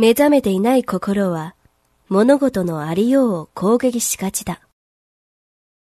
目覚めていない心は物事のありようを攻撃しがちだ。